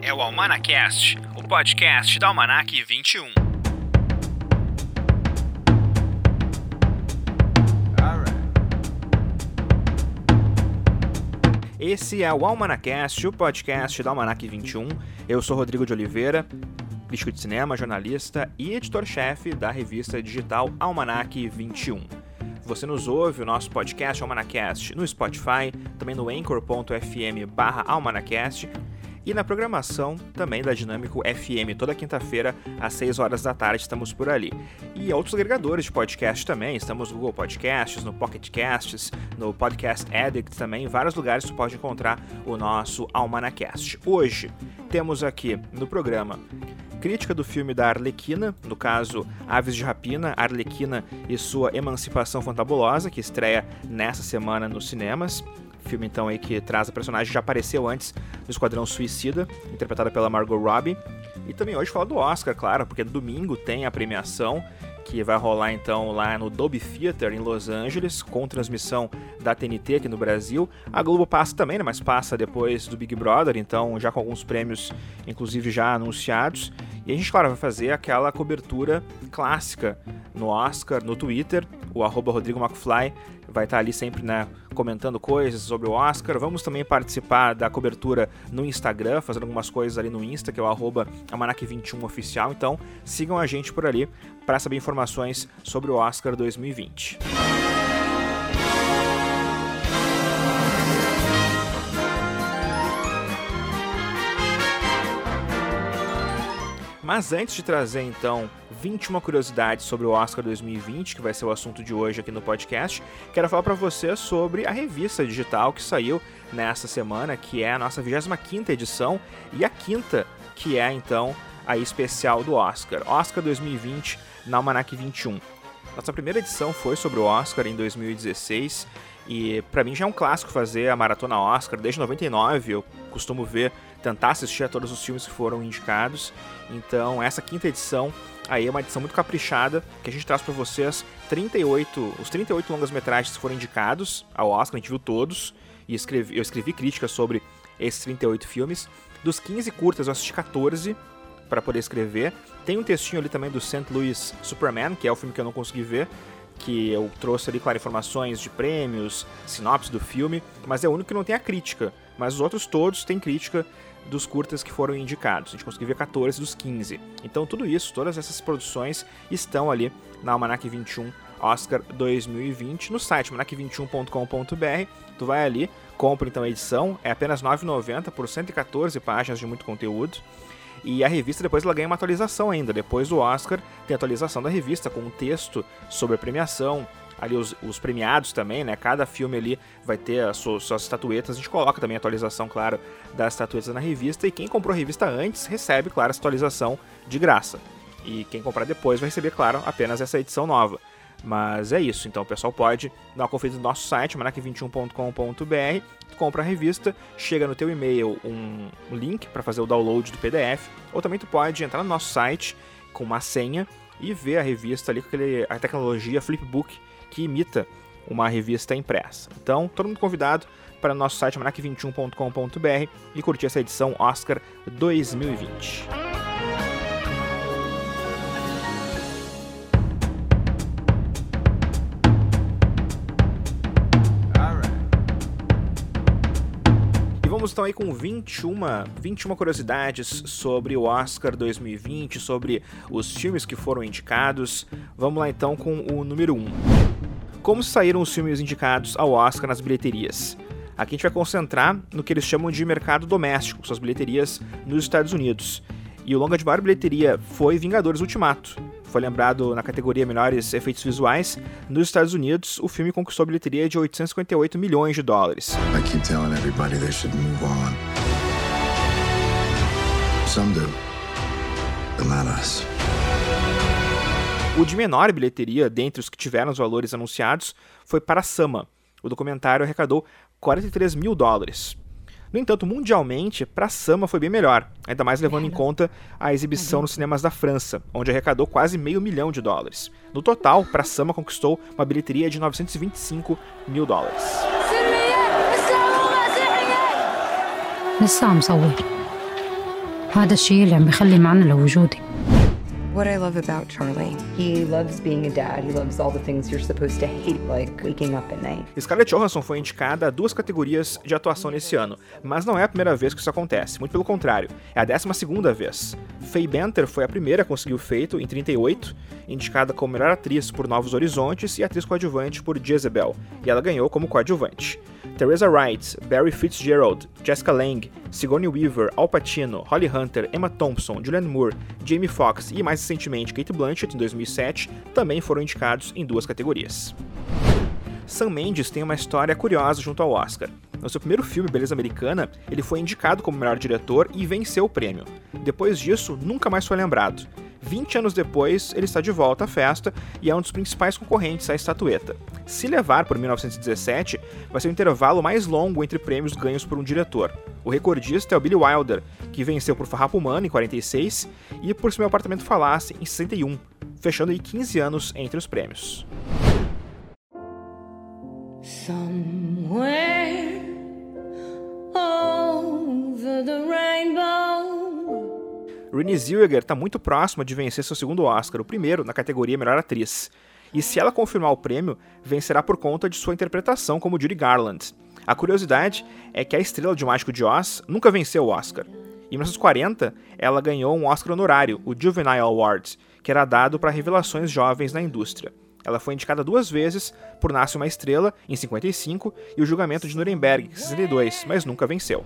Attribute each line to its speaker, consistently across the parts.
Speaker 1: É o Almanacast, o podcast da Almanac 21. Esse é o Almanacast, o podcast da Almanac 21. Eu sou Rodrigo de Oliveira, crítico de cinema, jornalista e editor-chefe da revista digital Almanac 21. Você nos ouve o nosso podcast Almanacast no Spotify, também no anchor.fm barra almanacast e na programação também da Dinâmico FM, toda quinta-feira às 6 horas da tarde estamos por ali. E outros agregadores de podcast também, estamos no Google Podcasts, no Pocket Casts, no Podcast Addict também, em vários lugares você pode encontrar o nosso Almanacast. Hoje temos aqui no programa crítica do filme da Arlequina, no caso Aves de Rapina, Arlequina e sua Emancipação Fantabulosa, que estreia nessa semana nos cinemas. Filme então aí que traz a personagem já apareceu antes no Esquadrão Suicida, interpretada pela Margot Robbie. E também hoje fala do Oscar, claro, porque domingo tem a premiação que vai rolar então lá no Dolby Theater em Los Angeles, com transmissão da TNT aqui no Brasil. A Globo passa também, né, mas passa depois do Big Brother, então já com alguns prêmios, inclusive já anunciados. E a gente, claro, vai fazer aquela cobertura clássica no Oscar, no Twitter, o arroba Rodrigo McFly vai estar ali sempre né, comentando coisas sobre o Oscar. Vamos também participar da cobertura no Instagram, fazendo algumas coisas ali no Insta, que é o arroba Amanac21 oficial. Então sigam a gente por ali para saber informações sobre o Oscar 2020. Mas antes de trazer então 21 curiosidades sobre o Oscar 2020, que vai ser o assunto de hoje aqui no podcast, quero falar para você sobre a revista digital que saiu nesta semana, que é a nossa 25ª edição e a quinta, que é então a especial do Oscar, Oscar 2020 na Almanac 21. Nossa primeira edição foi sobre o Oscar em 2016 e para mim já é um clássico fazer a maratona Oscar. Desde 99 eu costumo ver, tentar assistir a todos os filmes que foram indicados. Então essa quinta edição aí é uma edição muito caprichada que a gente traz para vocês 38, os 38 longas-metragens que foram indicados ao Oscar, a gente viu todos e escrevi, eu escrevi críticas sobre esses 38 filmes. Dos 15 curtas eu assisti 14 para poder escrever. Tem um textinho ali também do St. Louis Superman, que é o filme que eu não consegui ver, que eu trouxe ali, claro, informações de prêmios, sinopse do filme, mas é o único que não tem a crítica. Mas os outros todos têm crítica dos curtas que foram indicados. A gente conseguiu ver 14 dos 15. Então tudo isso, todas essas produções estão ali na Almanac 21 Oscar 2020 no site almanac21.com.br. Tu vai ali, compra então a edição, é apenas R$ 9,90 por 114 páginas de muito conteúdo. E a revista depois ela ganha uma atualização ainda. Depois do Oscar, tem atualização da revista com um texto sobre a premiação. Ali os, os premiados também, né? Cada filme ali vai ter as suas, suas estatuetas. A gente coloca também a atualização, claro, das estatuetas na revista. E quem comprou a revista antes recebe, claro, essa atualização de graça. E quem comprar depois vai receber, claro, apenas essa edição nova. Mas é isso, então o pessoal pode dar uma conferida no nosso site, manac21.com.br, compra a revista, chega no teu e-mail um, link para fazer o download do PDF, ou também tu pode entrar no nosso site com uma senha e ver a revista ali com aquele, a tecnologia Flipbook que imita uma revista impressa. Então, todo mundo convidado para o nosso site manac21.com.br e curtir essa edição Oscar 2020. vamos então aí com 21, 21 curiosidades sobre o Oscar 2020, sobre os filmes que foram indicados. Vamos lá então com o número 1. Como saíram os filmes indicados ao Oscar nas bilheterias? Aqui a gente vai concentrar no que eles chamam de mercado doméstico, suas bilheterias nos Estados Unidos. E o longa de maior bilheteria foi Vingadores Ultimato, foi lembrado na categoria Melhores Efeitos Visuais. Nos Estados Unidos, o filme conquistou a bilheteria de 858 milhões de dólares. I keep telling everybody they should move on. Some do, but not us. O de menor bilheteria, dentre os que tiveram os valores anunciados, foi para Sama. O documentário arrecadou 43 mil dólares. No entanto, mundialmente, para Sama foi bem melhor, ainda mais levando em conta a exibição nos cinemas da França, onde arrecadou quase meio milhão de dólares. No total, para Sama conquistou uma bilheteria de 925 mil dólares.
Speaker 2: وهذا الشيء اللي عم بيخلي معنى لوجودي
Speaker 3: What I love about Charlie, he loves being a dad. He loves all the things you're supposed to hate, like waking up at night.
Speaker 1: Scarlett Johansson foi indicada a duas categorias de atuação nesse ano, mas não é a primeira vez que isso acontece, muito pelo contrário, é a décima segunda vez. Faye Benter foi a primeira a conseguir o feito, em 38, indicada como melhor atriz por Novos Horizontes e atriz coadjuvante por Jezebel, e ela ganhou como coadjuvante. Teresa Wright, Barry Fitzgerald, Jessica Lange, Sigourney Weaver, Al Pacino, Holly Hunter, Emma Thompson, Julianne Moore, Jamie Foxx e mais recentemente Kate Blanchett em 2007 também foram indicados em duas categorias. Sam Mendes tem uma história curiosa junto ao Oscar. No seu primeiro filme, Beleza Americana, ele foi indicado como melhor diretor e venceu o prêmio. Depois disso, nunca mais foi lembrado. 20 anos depois, ele está de volta à festa e é um dos principais concorrentes à estatueta. Se levar por 1917, vai ser o intervalo mais longo entre prêmios ganhos por um diretor. O recordista é o Billy Wilder, que venceu por Farrapo Humano em 46 e por Se Meu Apartamento Falasse em 61, fechando aí 15 anos entre os prêmios. Somewhere Renée Zellweger está muito próxima de vencer seu segundo Oscar, o primeiro na categoria Melhor Atriz. E se ela confirmar o prêmio, vencerá por conta de sua interpretação como Judy Garland. A curiosidade é que a estrela de Mágico de Oz nunca venceu o Oscar. Em 1940, ela ganhou um Oscar honorário, o Juvenile Award, que era dado para revelações jovens na indústria. Ela foi indicada duas vezes por Nasce uma Estrela, em 55, e o Julgamento de Nuremberg, em 62, mas nunca venceu.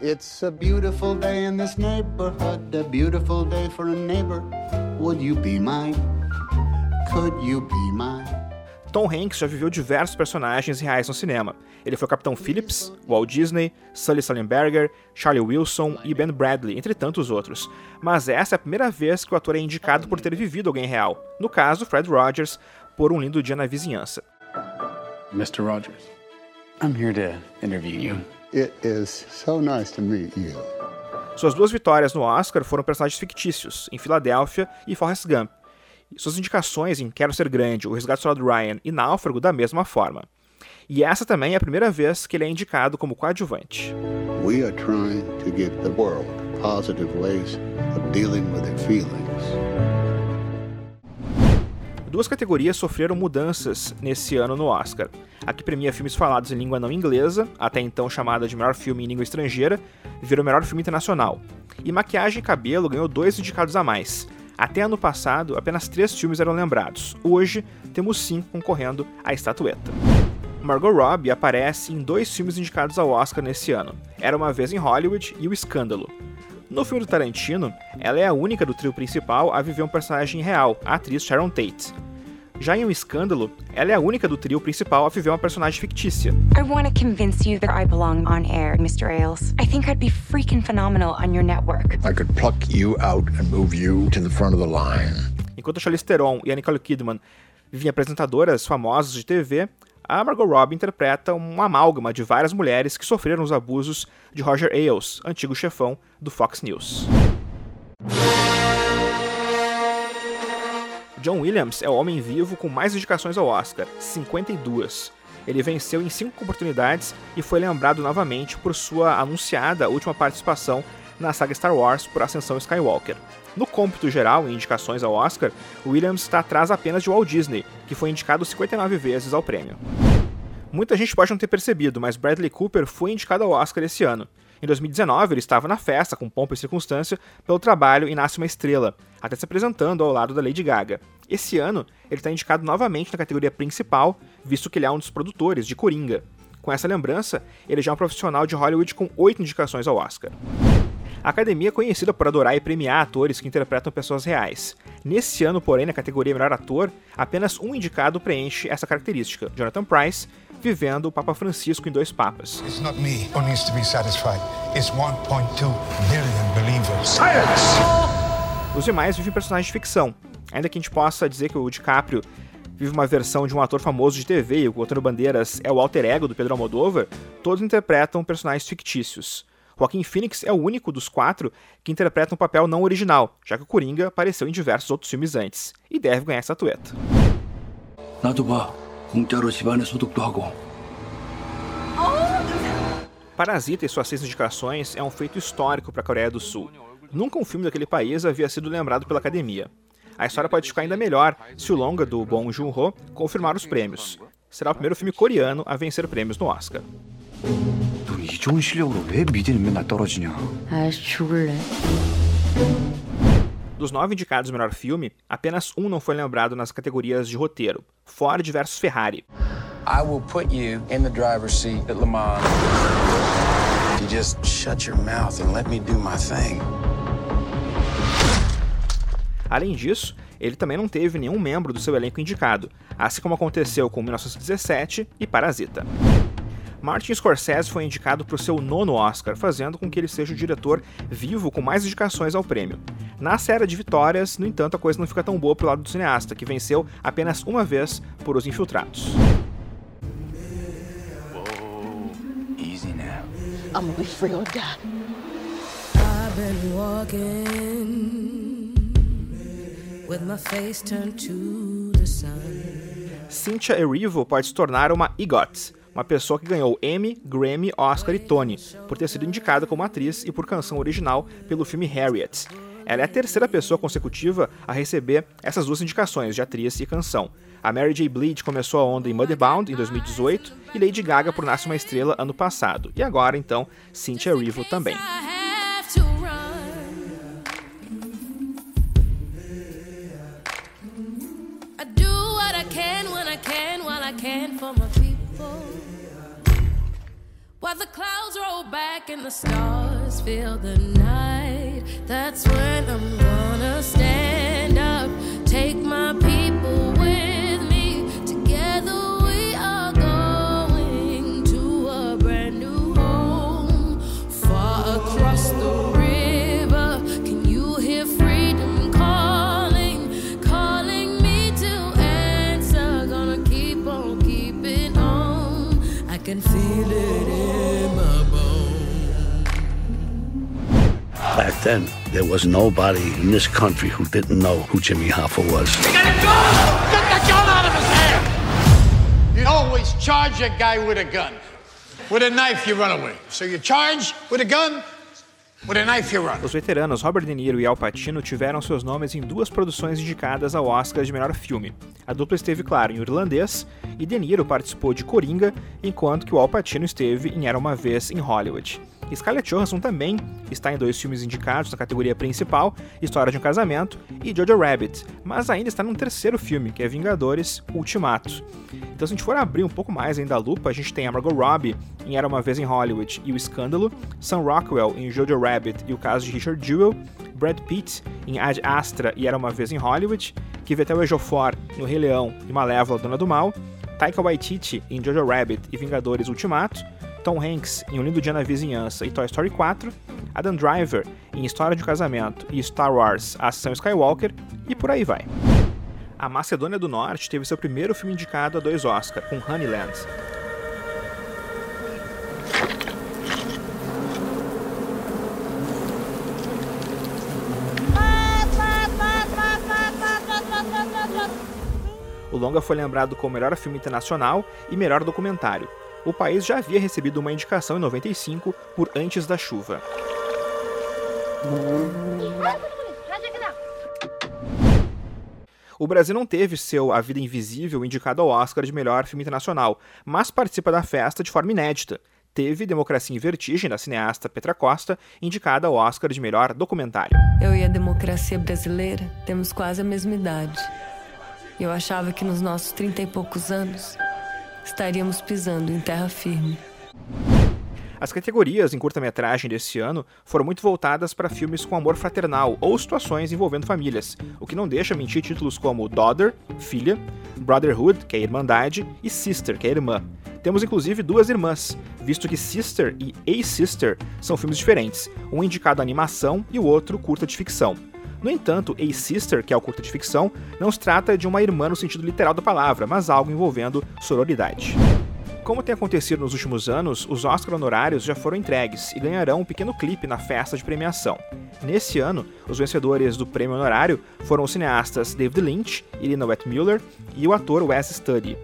Speaker 1: It's a beautiful day in this neighborhood, a beautiful day for a neighbor. Would you be mine? Could you be mine? Tom Hanks já viveu diversos personagens reais no cinema. Ele foi o Capitão Phillips, Walt Disney, Sully Sullenberger, Charlie Wilson e Ben Bradley, entre tantos outros. Mas essa é a primeira vez que o ator é indicado por ter vivido alguém real. No caso, Fred Rogers, por Um Lindo Dia na Vizinhança.
Speaker 4: Mr. Rogers, I'm here to interview you.
Speaker 1: It is so nice to meet you. Suas duas vitórias no Oscar foram personagens fictícios, em Filadélfia e Forrest Gump. Suas indicações em Quero Ser Grande, O Resgate Soldado Ryan e Náufrago da mesma forma. E essa também é a primeira vez que ele é indicado como coadjuvante. We are trying to give the world positive ways of dealing with their feelings. Duas categorias sofreram mudanças nesse ano no Oscar. A que premia filmes falados em língua não inglesa, até então chamada de melhor filme em língua estrangeira, virou melhor filme internacional. E Maquiagem e Cabelo ganhou dois indicados a mais. Até ano passado, apenas três filmes eram lembrados. Hoje, temos cinco concorrendo à estatueta. Margot Robbie aparece em dois filmes indicados ao Oscar nesse ano: Era uma Vez em Hollywood e O Escândalo. No filme do Tarantino, ela é a única do trio principal a viver um personagem real, a atriz Sharon Tate. Já em Um Escândalo, ela é a única do trio principal a viver uma personagem fictícia. I want to convince you that I belong on air, Mr. Ailes. I think I'd be freaking phenomenal on your network. I could pluck you out and move you to the front of the line. Enquanto Charlize Theron e a Nicole Kidman vivem apresentadoras famosas de TV, a Margot Robbie interpreta um amálgama de várias mulheres que sofreram os abusos de Roger Ailes, antigo chefão do Fox News. John Williams é o homem vivo com mais indicações ao Oscar, 52. Ele venceu em cinco oportunidades e foi lembrado novamente por sua anunciada última participação na saga Star Wars por Ascensão Skywalker. No cômputo geral, em indicações ao Oscar, Williams está atrás apenas de Walt Disney, que foi indicado 59 vezes ao prêmio. Muita gente pode não ter percebido, mas Bradley Cooper foi indicado ao Oscar esse ano. Em 2019, ele estava na festa, com pompa e circunstância, pelo trabalho em Nasce uma Estrela, até se apresentando ao lado da Lady Gaga. Esse ano, ele está indicado novamente na categoria principal, visto que ele é um dos produtores de Coringa. Com essa lembrança, ele já é um profissional de Hollywood com oito indicações ao Oscar. A academia é conhecida por adorar e premiar atores que interpretam pessoas reais. Nesse ano, porém, na categoria Melhor Ator, apenas um indicado preenche essa característica: Jonathan Price, vivendo o Papa Francisco em Dois Papas. Os demais vivem personagens de ficção. Ainda que a gente possa dizer que o DiCaprio vive uma versão de um ator famoso de TV e o Antônio Bandeiras é o alter ego do Pedro Almodóvar, todos interpretam personagens fictícios. Joaquim Phoenix é o único dos quatro que interpreta um papel não original, já que o Coringa apareceu em diversos outros filmes antes, e deve ganhar essa estatueta. Parasita e suas seis indicações é um feito histórico para a Coreia do Sul. Nunca um filme daquele país havia sido lembrado pela academia. A história pode ficar ainda melhor se o longa do Bong Joon-ho confirmar os prêmios. Será o primeiro filme coreano a vencer prêmios no Oscar. Dos nove indicados melhor filme, apenas um não foi lembrado nas categorias de roteiro: Ford vs Ferrari.
Speaker 5: I will put you in the driver's seat at Le Mans. You just shut your mouth and let me do my thing.
Speaker 1: Além disso, ele também não teve nenhum membro do seu elenco indicado, assim como aconteceu com 1917 e Parasita. Martin Scorsese foi indicado para o seu nono Oscar, fazendo com que ele seja o diretor vivo com mais indicações ao prêmio. Na série de vitórias, no entanto, a coisa não fica tão boa pro lado do cineasta, que venceu apenas uma vez por Os Infiltrados.
Speaker 6: Easy now.
Speaker 7: I'm gonna be free or die.
Speaker 8: I've been walking with my face turned to the sun.
Speaker 1: Cynthia Erivo pode se tornar uma EGOT, uma pessoa que ganhou Emmy, Grammy, Oscar e Tony, por ter sido indicada como atriz e por canção original pelo filme Harriet. Ela é a terceira pessoa consecutiva a receber essas duas indicações de atriz e canção. A Mary J. Blige começou a onda em Mudbound em 2018 e Lady Gaga por Nasce uma Estrela ano passado. E agora, então, Cynthia Erivo também.
Speaker 8: Can for my people. While the clouds roll back and the stars fill the night, that's when I'm gonna stand up, take my feel it in my bones.
Speaker 9: Back then, there was nobody in this country who didn't know who Jimmy Hoffa was.
Speaker 10: You always charge a guy with a gun. With a knife, you run away. So you charge with a gun,
Speaker 1: Os veteranos Robert De Niro e Al Pacino tiveram seus nomes em duas produções indicadas ao Oscar de melhor filme. A dupla esteve, claro, em Irlandês, e De Niro participou de Coringa, enquanto que o Al Pacino esteve em Era Uma Vez em Hollywood. Scarlett Johansson também está em dois filmes indicados na categoria principal, História de um Casamento e Jojo Rabbit, mas ainda está num terceiro filme, que é Vingadores Ultimato. Então, se a gente for abrir um pouco mais ainda a lupa, a gente tem a Margot Robbie em Era Uma Vez em Hollywood e O Escândalo, Sam Rockwell em Jojo Rabbit e o caso de Richard Jewell, Brad Pitt em Ad Astra e Era Uma Vez em Hollywood, Kivetel Ejiofor no Rei Leão e Malévola Dona do Mal, Taika Waititi em Jojo Rabbit e Vingadores Ultimato, Tom Hanks em Um Lindo Dia na Vizinhança e Toy Story 4, Adam Driver em História de Casamento e Star Wars A Ascensão Skywalker e por aí vai. A Macedônia do Norte teve seu primeiro filme indicado a dois Oscar, com Honeyland. O longa foi lembrado como melhor filme internacional e melhor documentário. O país já havia recebido uma indicação em 95 por Antes da Chuva. O Brasil não teve seu A Vida Invisível indicado ao Oscar de melhor filme internacional, mas participa da festa de forma inédita. Teve Democracia em Vertigem, da cineasta Petra Costa, indicada ao Oscar de melhor documentário.
Speaker 11: Eu e a democracia brasileira temos quase a mesma idade. Eu achava que nos nossos trinta e poucos anos estaríamos pisando em terra firme.
Speaker 1: As categorias em curta-metragem desse ano foram muito voltadas para filmes com amor fraternal ou situações envolvendo famílias, o que não deixa mentir títulos como Daughter, Filha, Brotherhood, que é Irmandade, e Sister, que é Irmã. Temos inclusive duas irmãs, visto que Sister e A Sister são filmes diferentes, um indicado a animação e o outro curta de ficção. No entanto, A Sister, que é o curta de ficção, não se trata de uma irmã no sentido literal da palavra, mas algo envolvendo sororidade. Como tem acontecido nos últimos anos, os Oscar honorários já foram entregues e ganharão um pequeno clipe na festa de premiação. Nesse ano, os vencedores do prêmio honorário foram os cineastas David Lynch, Irina Wetmüller e o ator Wes Studi.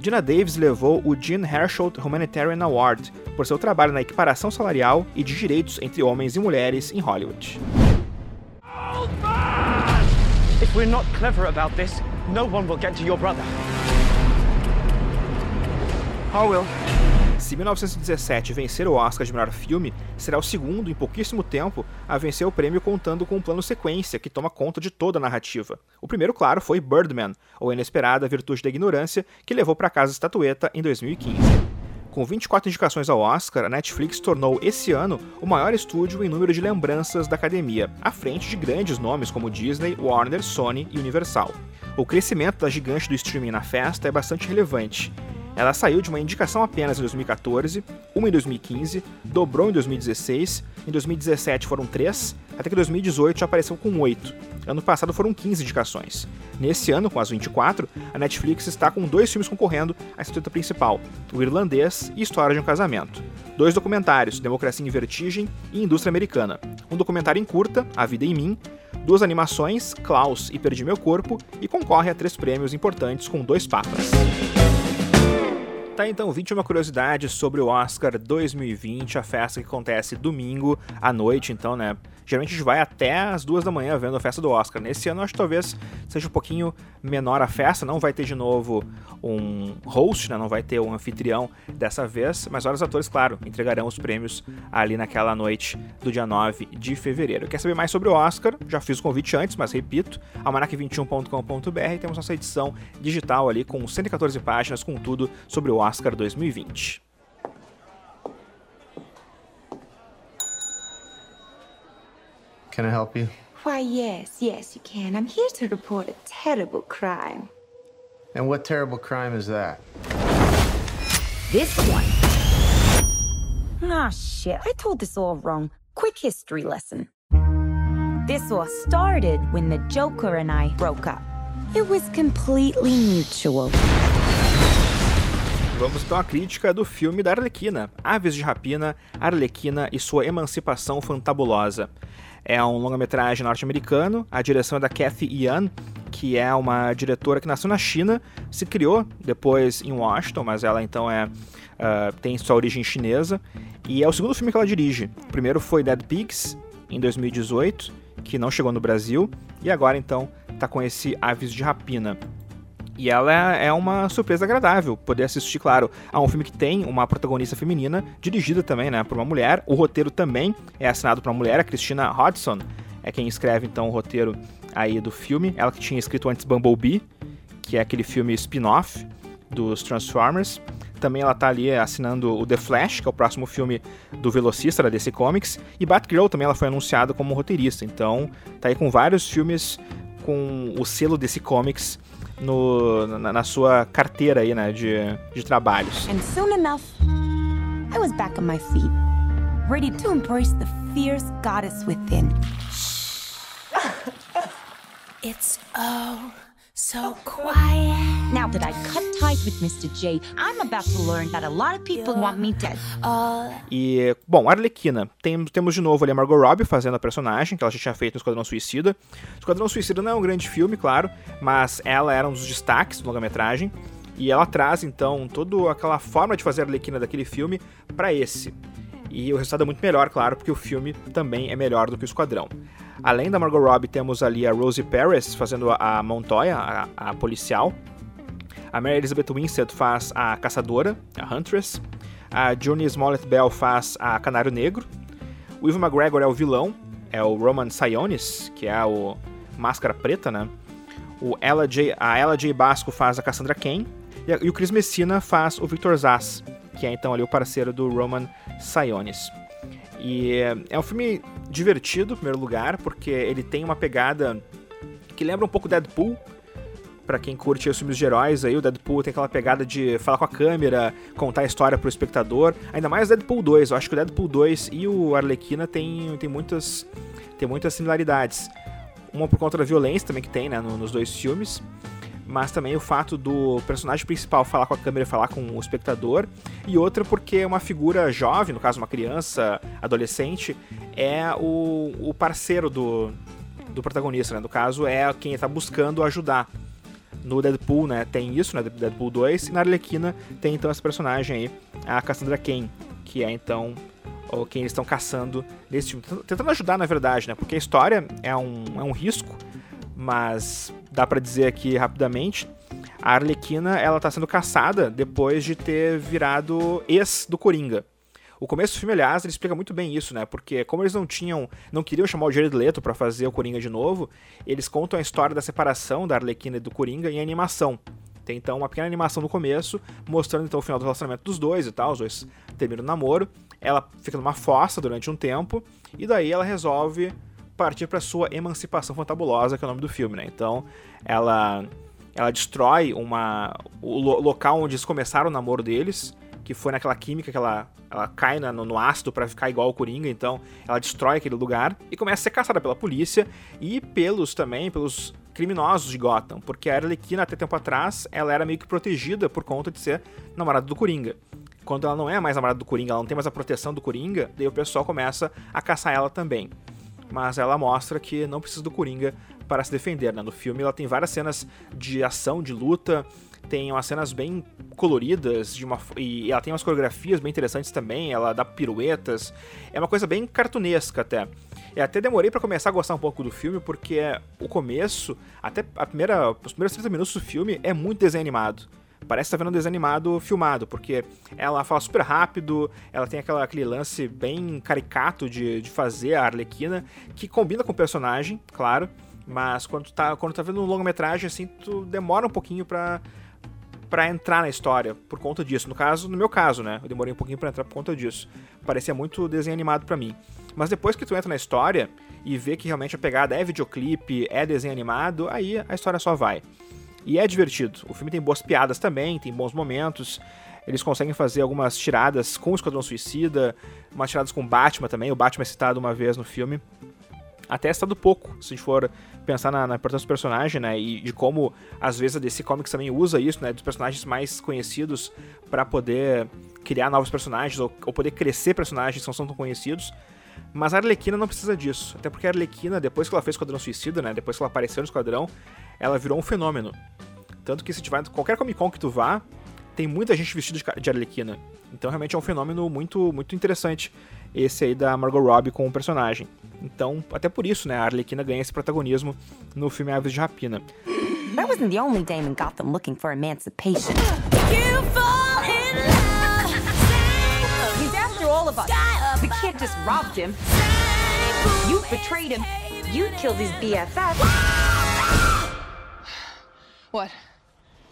Speaker 1: Gina Davis levou o Jean Hersholt Humanitarian Award por seu trabalho na equiparação salarial e de direitos entre homens e mulheres em Hollywood.
Speaker 12: If we're not clever about this, no one will get to your brother.
Speaker 1: How will? Se 1917 vencer o Oscar de melhor filme, será o segundo em pouquíssimo tempo a vencer o prêmio contando com um plano sequência que toma conta de toda a narrativa. O primeiro, claro, foi Birdman, ou Inesperada Virtude da Ignorância, que levou para casa a estatueta em 2015. Com 24 indicações ao Oscar, a Netflix tornou esse ano o maior estúdio em número de lembranças da academia, à frente de grandes nomes como Disney, Warner, Sony e Universal. O crescimento da gigante do streaming na festa é bastante relevante. Ela saiu de uma indicação apenas em 2014, uma em 2015, dobrou em 2016, em 2017 foram três, até que em 2018 já apareceu com oito. Ano passado foram 15 indicações. Nesse ano, com as 24, a Netflix está com dois filmes concorrendo à estatueta principal: O Irlandês e História de um Casamento. Dois documentários, Democracia em Vertigem e Indústria Americana. Um documentário em curta, A Vida em Mim, duas animações, Klaus e Perdi Meu Corpo, e concorre a três prêmios importantes com dois papas. Tá então 21 curiosidades sobre o Oscar 2020, a festa que acontece domingo à noite, então, né? Geralmente a gente vai até as duas da manhã vendo a festa do Oscar. Nesse ano, acho que talvez seja um pouquinho menor a festa. Não vai ter de novo um host, né? não vai ter um anfitrião dessa vez. Mas vários atores, claro, entregarão os prêmios ali naquela noite do dia 9 de fevereiro. Quer saber mais sobre o Oscar? Já fiz o convite antes, mas repito: almanac21.com.br. Temos nossa edição digital ali com 114 páginas com tudo sobre o Oscar 2020.
Speaker 13: Can I help you?
Speaker 14: Why, yes, yes, you can. I'm here to report a terrible crime.
Speaker 13: And what terrible crime is that?
Speaker 14: This one. Ah, shit. I told this all wrong. Quick history lesson. This all started when the Joker and I broke up. It was completely mutual.
Speaker 1: Vamos então à crítica do filme da Arlequina, Aves de Rapina, Arlequina e sua emancipação fantabulosa. É um longa-metragem norte-americano, a direção é da Kathy Yan, que é uma diretora que nasceu na China, se criou depois em Washington, mas ela então é uh, tem sua origem chinesa, e é o segundo filme que ela dirige. O primeiro foi Dead Pigs, em 2018, que não chegou no Brasil, e agora então está com esse Aves de Rapina. E ela é uma surpresa agradável poder assistir, claro, a um filme que tem uma protagonista feminina, dirigida também, né, por uma mulher. O roteiro também é assinado por uma mulher, a Christina Hodgson, é quem escreve então o roteiro aí do filme. Ela que tinha escrito antes Bumblebee, que é aquele filme spin-off dos Transformers. Também ela tá ali assinando o The Flash, que é o próximo filme do velocista da DC Comics, e Batgirl também ela foi anunciada como roteirista. Então, tá aí com vários filmes com o selo DC Comics no, na, na, sua carteira aí, né, de, de trabalhos.
Speaker 14: And soon enough, I was back on my feet, ready to embrace the fierce goddess within.
Speaker 8: It's oh so quiet.
Speaker 14: Now that I cut ties with Mr. J, I'm about to learn that a lot of people want me dead.
Speaker 1: E, bom, Arlequina. Tem, temos de novo ali a Margot Robbie fazendo a personagem, que ela já tinha feito no Esquadrão Suicida. Esquadrão Suicida não é um grande filme, claro, mas ela era um dos destaques do longa-metragem. E ela traz, então, toda aquela forma de fazer a Arlequina daquele filme para esse. E o resultado é muito melhor, claro, porque o filme também é melhor do que o Esquadrão. Além da Margot Robbie, temos ali a Rosie Paris fazendo a Montoya, a, a policial. A Mary Elizabeth Winstead faz a caçadora, a Huntress. A Johnny Smollett Bell faz a Canário Negro. O Ivan McGregor é o vilão, é o Roman Sionis, que é o Máscara Preta, né? O Ella J, a Ella J. Basco faz a Cassandra Cain. E, e o Chris Messina faz o Victor Zaz, que é então ali o parceiro do Roman Sionis. E é um filme divertido, em primeiro lugar, porque ele tem uma pegada que lembra um pouco Deadpool. Para quem curte os filmes de heróis, aí o Deadpool tem aquela pegada de falar com a câmera, contar a história pro espectador. Ainda mais o Deadpool 2. Eu acho que o Deadpool 2 e o Arlequina tem, tem, muitas, tem muitas similaridades. Uma por conta da violência também que tem né, nos dois filmes mas também o fato do personagem principal falar com a câmera e falar com o espectador, e outra porque uma figura jovem, no caso uma criança, adolescente, é o, o parceiro do, do protagonista, né? No caso, é quem está buscando ajudar. No Deadpool, né, tem isso, né, Deadpool 2, e na Arlequina tem então essa personagem aí, a Cassandra Cain, que é então ou quem eles estão caçando nesse filme. Tentando ajudar, na verdade, né? Porque a história é um, é um risco, mas dá para dizer aqui rapidamente. A Arlequina, ela tá sendo caçada depois de ter virado ex do Coringa. O começo do filme, aliás, ele explica muito bem isso, né? Porque como eles não tinham, não queriam chamar o Jared Leto para fazer o Coringa de novo, eles contam a história da separação da Arlequina e do Coringa em animação. Tem então uma pequena animação no começo, mostrando então o final do relacionamento dos dois e tal, os dois terminam o namoro. Ela fica numa fossa durante um tempo e daí ela resolve partir para sua emancipação fantabulosa, que é o nome do filme, né? Então, ela ela destrói uma o local onde eles começaram o namoro deles, que foi naquela química que ela, ela cai no, no, ácido para ficar igual ao Coringa, então ela destrói aquele lugar e começa a ser caçada pela polícia e pelos também, pelos criminosos de Gotham, porque a Arlequina até tempo atrás, ela era meio que protegida por conta de ser namorada do Coringa. Quando ela não é mais namorada do Coringa, ela não tem mais a proteção do Coringa, daí o pessoal começa a caçar ela também. Mas ela mostra que não precisa do Coringa para se defender, né? No filme ela tem várias cenas de ação, de luta, tem umas cenas bem coloridas de uma, e ela tem umas coreografias bem interessantes também, ela dá piruetas, é uma coisa bem cartunesca até. E até demorei para começar a gostar um pouco do filme, porque o começo, até a primeira, os primeiros 30 minutos do filme é muito desenho animado. Parece estar tá vendo um desenho animado filmado, porque ela fala super rápido, ela tem aquela, aquele lance bem caricato de, de fazer a Arlequina, que combina com o personagem, claro, mas quando tá, quando tá vendo um longa-metragem, assim, tu demora um pouquinho pra, para entrar na história por conta disso. No caso, no meu caso, né? Eu demorei um pouquinho para entrar por conta disso. Parecia muito desenho animado para mim. Mas depois que tu entra na história e vê que realmente a pegada é videoclipe, é desenho animado, aí a história só vai. E é divertido. O filme tem boas piadas também, tem bons momentos. Eles conseguem fazer algumas tiradas com o Esquadrão Suicida, umas tiradas com o Batman também. O Batman é citado uma vez no filme. Até é citado pouco, se a gente for pensar na, na, importância do personagem, né? E de como, às vezes, a DC Comics também usa isso, né? Dos personagens mais conhecidos para poder criar novos personagens ou, ou, poder crescer personagens que não são tão conhecidos. Mas a Arlequina não precisa disso. Até porque a Arlequina, depois que ela fez Esquadrão Suicida, né? Depois que ela apareceu no Esquadrão, ela virou um fenômeno. Tanto que se tiver qualquer Comic Con que tu vá, tem muita gente vestida de Arlequina. Então realmente é um fenômeno muito, muito interessante esse aí da Margot Robbie com o personagem. Então, até por isso, né, a Arlequina ganha esse protagonismo no filme Aves de Rapina. That wasn't the only dame in Gotham looking for emancipation. You fall in love. He's after all of us. The kid just robbed him. You betrayed him. You killed his BFF. What?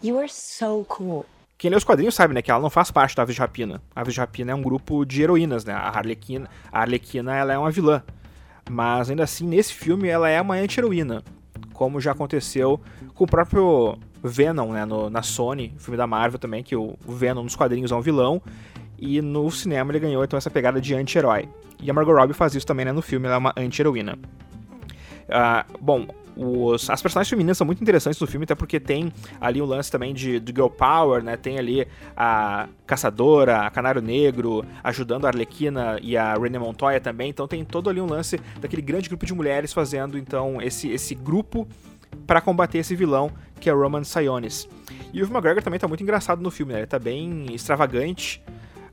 Speaker 1: You are so cool. Quem lê os quadrinhos sabe, né, que ela não faz parte da Aves de Rapina. A Aves de Rapina é um grupo de heroínas, né? A Arlequina, a Arlequina ela é uma vilã. Mas ainda assim, nesse filme, ela é uma anti-heroína. Como já aconteceu com o próprio Venom, né? No, na Sony, filme da Marvel também, que o, o Venom nos quadrinhos é um vilão. E no cinema ele ganhou então essa pegada de anti-herói. E a Margot Robbie faz isso também, né? No filme, ela é uma anti-heroína. Uh, bom, os, as personagens femininas são muito interessantes no filme, até porque tem ali o um lance também de, de girl power, né? Tem ali a caçadora, a canário negro, ajudando a Arlequina e a René Montoya também. Então tem todo ali um lance daquele grande grupo de mulheres fazendo então esse, esse grupo para combater esse vilão que é Roman Sionis. E o Ivan McGregor também tá muito engraçado no filme, né? Ele tá bem extravagante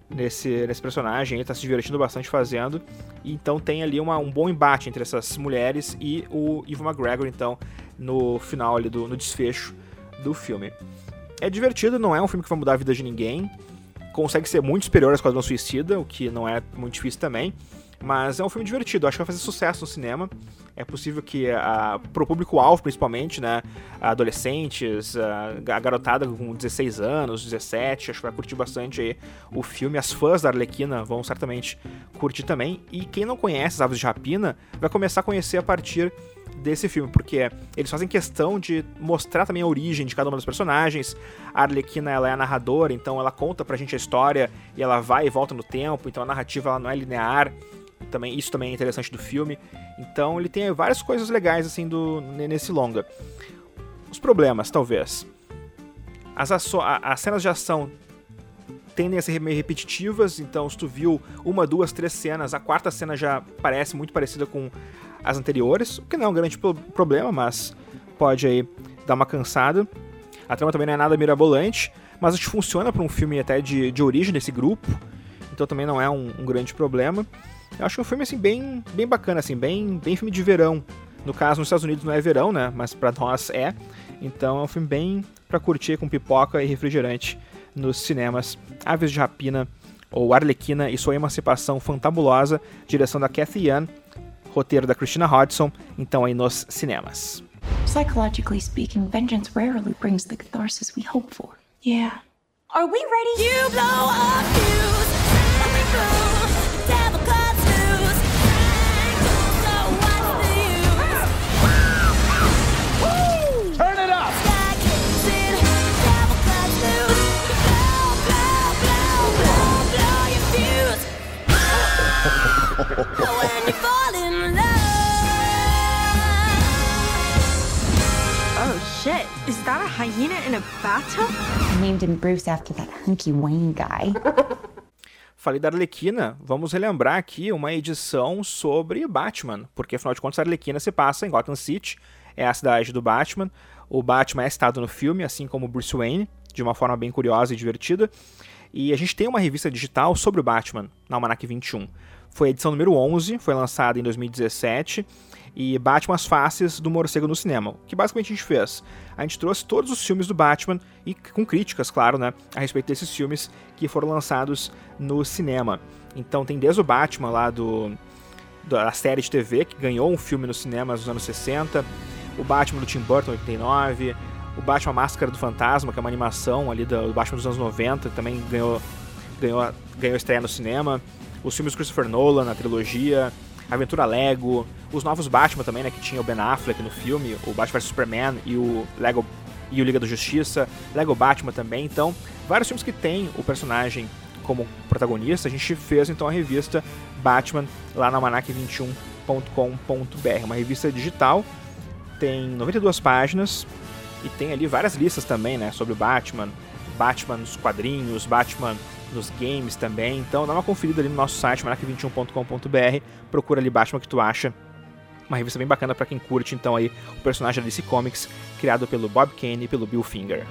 Speaker 1: nesse, nesse personagem, ele tá se divertindo bastante fazendo. Então tem ali uma, um bom embate entre essas mulheres e o Ivan McGregor, então, no final ali do no desfecho do filme. É divertido, não é um filme que vai mudar a vida de ninguém. Consegue ser muito superior a Esquadrão Suicida, o que não é muito difícil também. Mas é um filme divertido, acho que vai fazer sucesso no cinema. É possível que a, pro público-alvo, principalmente, né? Adolescentes, a, a, garotada com 16 anos, 17, acho que vai curtir bastante aí o filme. As fãs da Arlequina vão certamente curtir também. E quem não conhece as Aves de Rapina vai começar a conhecer a partir desse filme, porque eles fazem questão de mostrar também a origem de cada uma dos personagens. A Arlequina ela é a narradora, então ela conta pra gente a história e ela vai e volta no tempo, então a narrativa ela não é linear também isso também é interessante do filme. Então ele tem várias coisas legais assim do nesse longa. Os problemas, talvez. As, as cenas de ação tendem a ser meio repetitivas, então se tu viu uma, duas, três cenas, a quarta cena já parece muito parecida com as anteriores, o que não é um grande problema, mas pode aí dar uma cansada. A trama também não é nada mirabolante, mas acho que funciona para um filme até de, de origem desse grupo. então também não é um, um grande problema. Eu acho é um filme assim bem, bem bacana, assim, bem, bem filme de verão. No caso, nos Estados Unidos não é verão, né? Mas para nós é. Então é um filme bem para curtir com pipoca e refrigerante nos cinemas. Aves de Rapina ou Arlequina e sua emancipação fantabulosa, direção da Cathy Yan, roteiro da Christina Hodson, então aí nos cinemas.
Speaker 15: Psychologically speaking, vengeance rarely brings the catharsis we hope for. Yeah. Are we ready? You blow up
Speaker 14: I named him Bruce after that hunky Wayne guy.
Speaker 1: Falei da Arlequina, vamos relembrar aqui uma edição sobre Batman, porque afinal de contas a Arlequina se passa em Gotham City, é a cidade do Batman. O Batman é citado no filme, assim como Bruce Wayne, de uma forma bem curiosa e divertida. E a gente tem uma revista digital sobre o Batman, na Almanac 21. Foi a edição número 11, foi lançada em 2017, e Batman as faces do morcego no cinema. O que basicamente a gente fez? A gente trouxe todos os filmes do Batman, e com críticas, claro, né, a respeito desses filmes que foram lançados no cinema. Então tem desde o Batman lá do da série de TV, que ganhou um filme nos cinemas nos anos 60, o Batman do Tim Burton, 89, o Batman Máscara do Fantasma, que é uma animação ali do Batman dos anos 90, que também ganhou, ganhou, ganhou estreia no cinema, os filmes Christopher Nolan, a trilogia, Aventura Lego, os novos Batman também, né, que tinha o Ben Affleck no filme, o Batman vs Superman e o Lego e o Liga da Justiça, Lego Batman também, então, vários filmes que tem o personagem como protagonista, a gente fez então a revista Batman lá na manac21.com.br, uma revista digital, tem 92 páginas e tem ali várias listas também, né, sobre o Batman, Batman nos quadrinhos, Batman nos games também. Então dá uma conferida ali no nosso site manac21.com.br, procura ali Batman que tu acha. Uma revista bem bacana para quem curte então aí o personagem da DC Comics, criado pelo Bob Kane e pelo Bill Finger.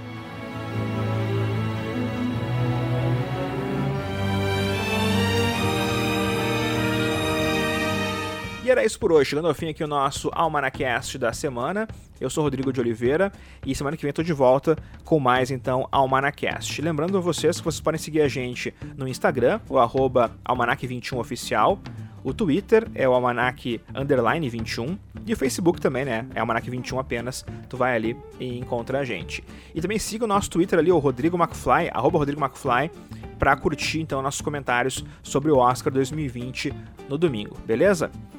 Speaker 1: Era isso por hoje. Chegando ao fim aqui o nosso Almanacast da semana. Eu sou Rodrigo de Oliveira e semana que vem estou de volta com mais então Almanacast. Lembrando a vocês que vocês podem seguir a gente no Instagram, o arroba Almanac21oficial. O Twitter é o Almanac Underline 21. E o Facebook também, né? É Almanac 21 apenas. Tu vai ali e encontra a gente. E também siga o nosso Twitter ali, o Rodrigo McFly, arroba Rodrigo McFly, para curtir então nossos comentários sobre o Oscar 2020 no domingo, beleza?